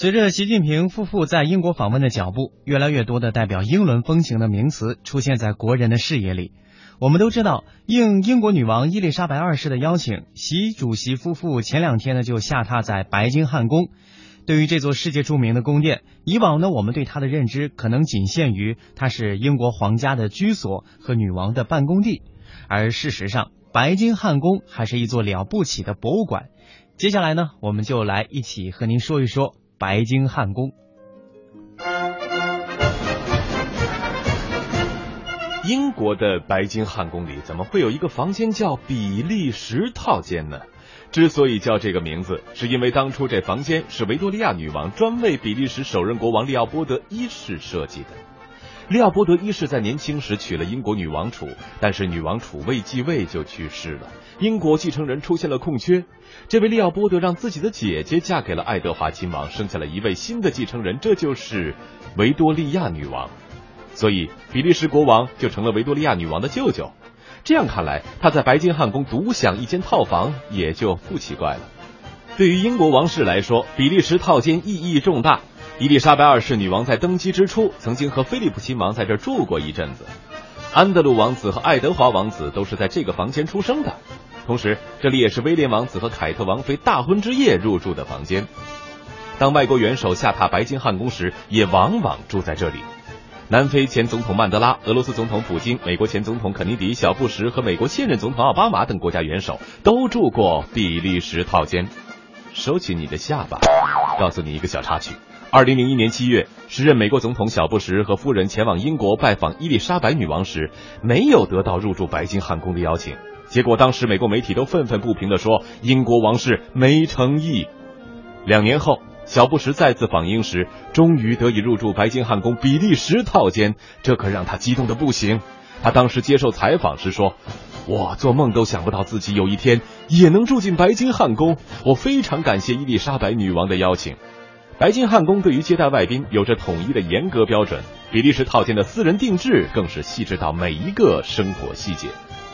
随着习近平夫妇在英国访问的脚步，越来越多的代表英伦风情的名词出现在国人的视野里。我们都知道，应英国女王伊丽莎白二世的邀请，习主席夫妇前两天呢就下榻在白金汉宫。对于这座世界著名的宫殿，以往呢我们对它的认知可能仅限于它是英国皇家的居所和女王的办公地，而事实上，白金汉宫还是一座了不起的博物馆。接下来呢，我们就来一起和您说一说。白金汉宫，英国的白金汉宫里怎么会有一个房间叫比利时套间呢？之所以叫这个名字，是因为当初这房间是维多利亚女王专为比利时首任国王利奥波德一世设计的。利奥波德一世在年轻时娶了英国女王储，但是女王储未继位就去世了，英国继承人出现了空缺。这位利奥波德让自己的姐姐嫁给了爱德华亲王，生下了一位新的继承人，这就是维多利亚女王。所以比利时国王就成了维多利亚女王的舅舅。这样看来，他在白金汉宫独享一间套房也就不奇怪了。对于英国王室来说，比利时套间意义重大。伊丽莎白二世女王在登基之初，曾经和菲利普亲王在这住过一阵子。安德鲁王子和爱德华王子都是在这个房间出生的。同时，这里也是威廉王子和凯特王妃大婚之夜入住的房间。当外国元首下榻白金汉宫时，也往往住在这里。南非前总统曼德拉、俄罗斯总统普京、美国前总统肯尼迪、小布什和美国现任总统奥巴马等国家元首都住过比利时套间。收起你的下巴，告诉你一个小插曲。二零零一年七月，时任美国总统小布什和夫人前往英国拜访伊丽莎白女王时，没有得到入住白金汉宫的邀请。结果，当时美国媒体都愤愤不平地说英国王室没诚意。两年后，小布什再次访英时，终于得以入住白金汉宫比利时套间，这可让他激动的不行。他当时接受采访时说：“我做梦都想不到自己有一天也能住进白金汉宫，我非常感谢伊丽莎白女王的邀请。”白金汉宫对于接待外宾有着统一的严格标准，比利时套间的私人定制更是细致到每一个生活细节。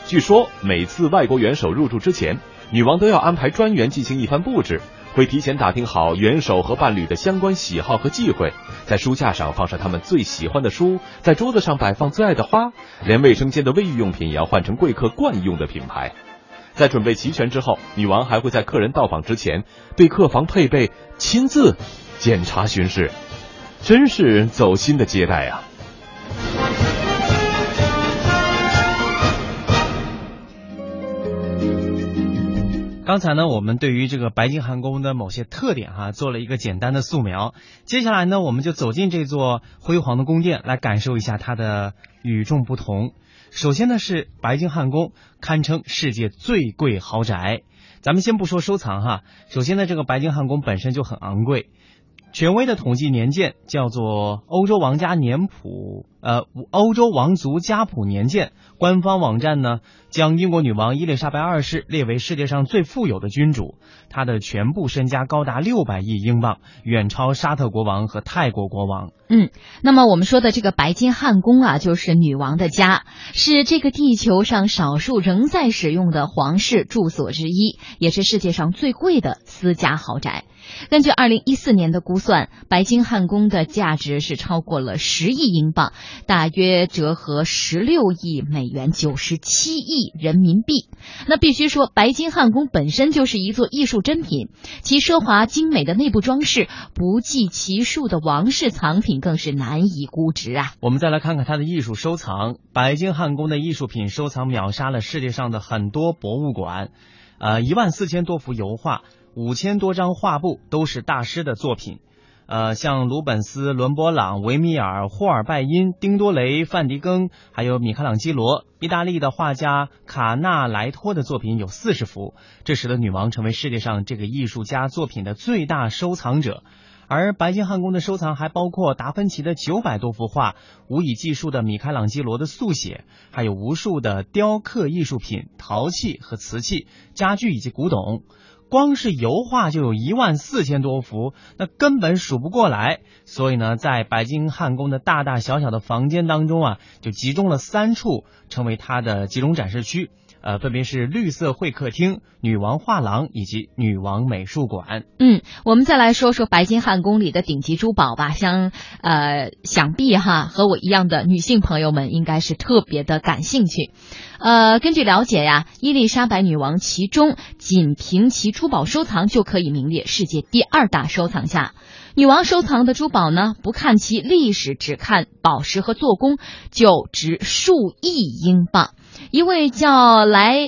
据说每次外国元首入住之前，女王都要安排专员进行一番布置，会提前打听好元首和伴侣的相关喜好和忌讳，在书架上放上他们最喜欢的书，在桌子上摆放最爱的花，连卫生间的卫浴用品也要换成贵客惯用的品牌。在准备齐全之后，女王还会在客人到访之前对客房配备亲自。检查巡视，真是走心的接待啊！刚才呢，我们对于这个白金汉宫的某些特点哈，做了一个简单的素描。接下来呢，我们就走进这座辉煌的宫殿，来感受一下它的与众不同。首先呢，是白金汉宫，堪称世界最贵豪宅。咱们先不说收藏哈，首先呢，这个白金汉宫本身就很昂贵。权威的统计年鉴叫做《欧洲王家年谱》，呃，《欧洲王族家谱年鉴》官方网站呢，将英国女王伊丽莎白二世列为世界上最富有的君主，她的全部身家高达六百亿英镑，远超沙特国王和泰国国王。嗯，那么我们说的这个白金汉宫啊，就是女王的家，是这个地球上少数仍在使用的皇室住所之一，也是世界上最贵的私家豪宅。根据二零一四年的估算，白金汉宫的价值是超过了十亿英镑，大约折合十六亿美元，九十七亿人民币。那必须说，白金汉宫本身就是一座艺术珍品，其奢华精美的内部装饰、不计其数的王室藏品更是难以估值啊！我们再来看看它的艺术收藏，白金汉宫的艺术品收藏秒杀了世界上的很多博物馆，呃，一万四千多幅油画。五千多张画布都是大师的作品，呃，像鲁本斯、伦勃朗、维米尔、霍尔拜因、丁多雷、范迪庚，还有米开朗基罗，意大利的画家卡纳莱托的作品有四十幅，这使得女王成为世界上这个艺术家作品的最大收藏者。而白金汉宫的收藏还包括达芬奇的九百多幅画，无以计数的米开朗基罗的速写，还有无数的雕刻艺术品、陶器和瓷器、家具以及古董。光是油画就有一万四千多幅，那根本数不过来。所以呢，在白金汉宫的大大小小的房间当中啊，就集中了三处，成为它的集中展示区。呃，分别是绿色会客厅、女王画廊以及女王美术馆。嗯，我们再来说说白金汉宫里的顶级珠宝吧。像呃，想必哈和我一样的女性朋友们应该是特别的感兴趣。呃，根据了解呀，伊丽莎白女王其中仅凭其珠宝收藏就可以名列世界第二大收藏家。女王收藏的珠宝呢，不看其历史，只看宝石和做工，就值数亿英镑。一位叫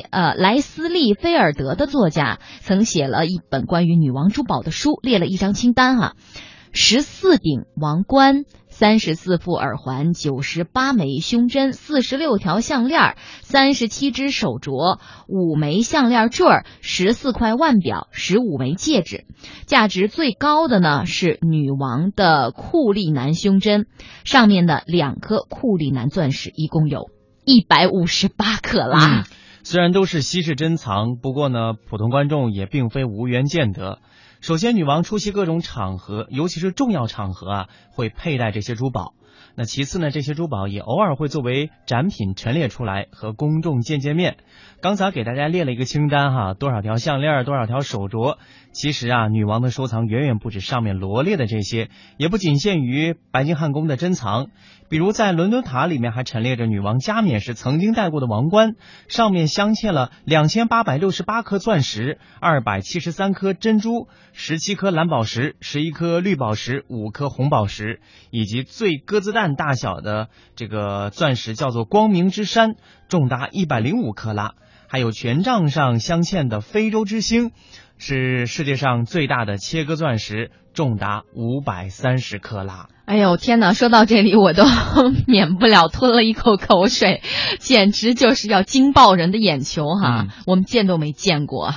呃莱斯利菲尔德的作家曾写了一本关于女王珠宝的书，列了一张清单哈，十四顶王冠。三十四副耳环，九十八枚胸针，四十六条项链，三十七只手镯，五枚项链坠儿，十四块腕表，十五枚戒指。价值最高的呢是女王的库利南胸针，上面的两颗库利南钻石一共有一百五十八克拉。虽然都是稀世珍藏，不过呢，普通观众也并非无缘见得。首先，女王出席各种场合，尤其是重要场合啊，会佩戴这些珠宝。那其次呢，这些珠宝也偶尔会作为展品陈列出来，和公众见见面。刚才给大家列了一个清单哈，多少条项链，多少条手镯。其实啊，女王的收藏远远不止上面罗列的这些，也不仅限于白金汉宫的珍藏。比如在伦敦塔里面还陈列着女王加冕时曾经戴过的王冠，上面镶嵌了两千八百六十八颗钻石，二百七十三颗珍珠，十七颗蓝宝石，十一颗绿宝石，五颗红宝石，以及最鸽子蛋大小的这个钻石，叫做光明之山，重达一百零五克拉，还有权杖上镶嵌的非洲之星。是世界上最大的切割钻石，重达五百三十克拉。哎呦天哪！说到这里，我都 免不了吞了一口口水，简直就是要惊爆人的眼球哈！我们见都没见过。